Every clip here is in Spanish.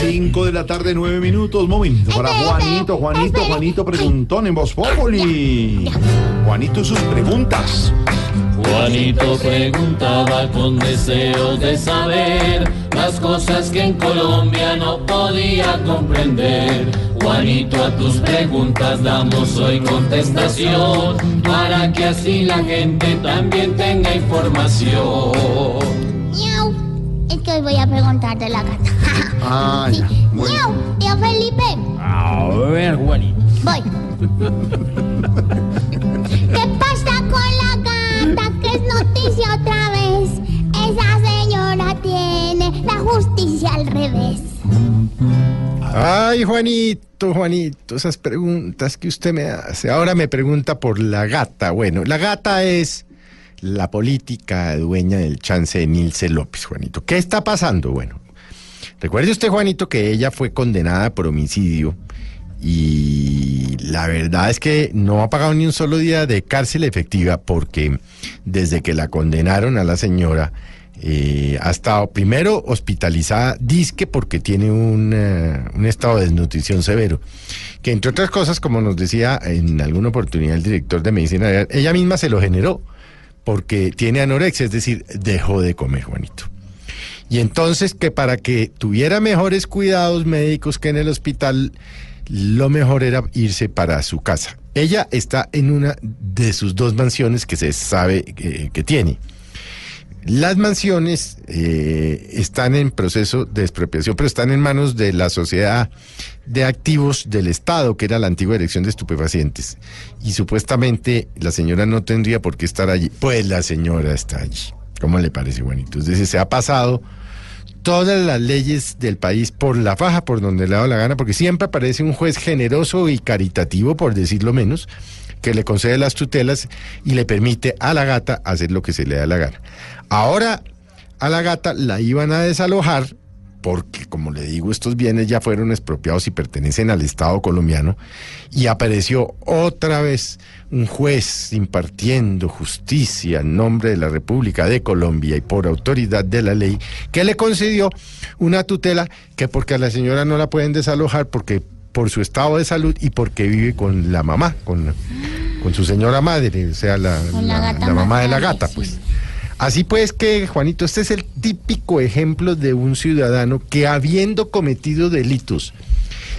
5 de la tarde, 9 minutos. Momento para Juanito, Juanito, Juanito preguntón en Voz Populi. Juanito, sus preguntas. Juanito preguntaba con deseos de saber las cosas que en Colombia no podía comprender. Juanito, a tus preguntas damos hoy contestación para que así la gente también tenga información. Es que hoy voy a preguntar de la gata. Ah, ya. Bueno. Miau. Tío Felipe. A ver, Juanito. Voy. ¿Qué pasa con la gata? Que es noticia otra vez. Esa señora tiene la justicia al revés. Ay, Juanito, Juanito, esas preguntas que usted me hace. Ahora me pregunta por la gata. Bueno, la gata es la política dueña del chance de Nilce López, Juanito. ¿Qué está pasando? Bueno, recuerde usted, Juanito, que ella fue condenada por homicidio y la verdad es que no ha pagado ni un solo día de cárcel efectiva porque desde que la condenaron a la señora eh, ha estado primero hospitalizada, disque porque tiene un, eh, un estado de desnutrición severo, que entre otras cosas, como nos decía en alguna oportunidad el director de medicina, ella misma se lo generó porque tiene anorexia, es decir, dejó de comer, Juanito. Y entonces que para que tuviera mejores cuidados médicos que en el hospital, lo mejor era irse para su casa. Ella está en una de sus dos mansiones que se sabe eh, que tiene. Las mansiones eh, están en proceso de expropiación, pero están en manos de la sociedad de activos del Estado, que era la antigua dirección de estupefacientes. Y supuestamente la señora no tendría por qué estar allí. Pues la señora está allí. ¿Cómo le parece, Juanito? Entonces se ha pasado todas las leyes del país por la faja, por donde le ha dado la gana, porque siempre aparece un juez generoso y caritativo, por decirlo menos, que le concede las tutelas y le permite a la gata hacer lo que se le da la gana. Ahora a la gata la iban a desalojar porque, como le digo, estos bienes ya fueron expropiados y pertenecen al Estado colombiano, y apareció otra vez un juez impartiendo justicia en nombre de la República de Colombia y por autoridad de la ley, que le concedió una tutela que porque a la señora no la pueden desalojar porque por su estado de salud y porque vive con la mamá, con, con su señora madre, o sea, la, la la- mamá de la gata, pues. sí. Así pues que, Juanito, este es el típico ejemplo de un ciudadano que habiendo cometido delitos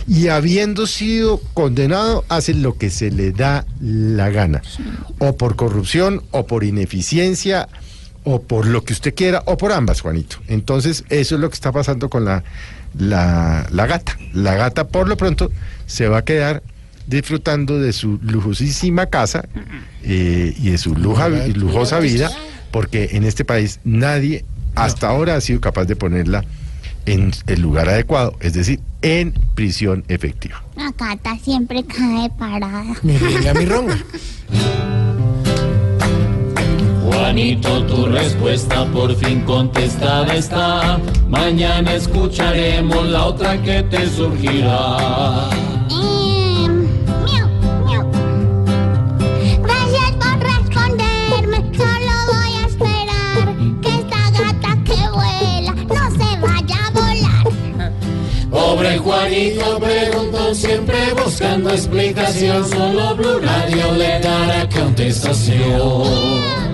y habiendo sido condenado, hace lo que se le da la gana. O por corrupción, o por ineficiencia, o por lo que usted quiera, o por ambas, Juanito. Entonces, eso es lo que está pasando con la, la, la gata. La gata, por lo pronto, se va a quedar disfrutando de su lujosísima casa eh, y de su luja- lujosa vida, porque en este país nadie hasta ahora ha sido capaz de ponerla en el lugar adecuado, es decir, en prisión efectiva. La gata siempre cae parada. Juanito, tu respuesta por fin contestada está. Mañana escucharemos la otra que te surgirá. Em. Gracias por responderme. Solo voy a esperar que esta gata que vuela no se vaya a volar. Pobre Juanito preguntó siempre buscando explicación. Solo Blue Radio le dará contestación.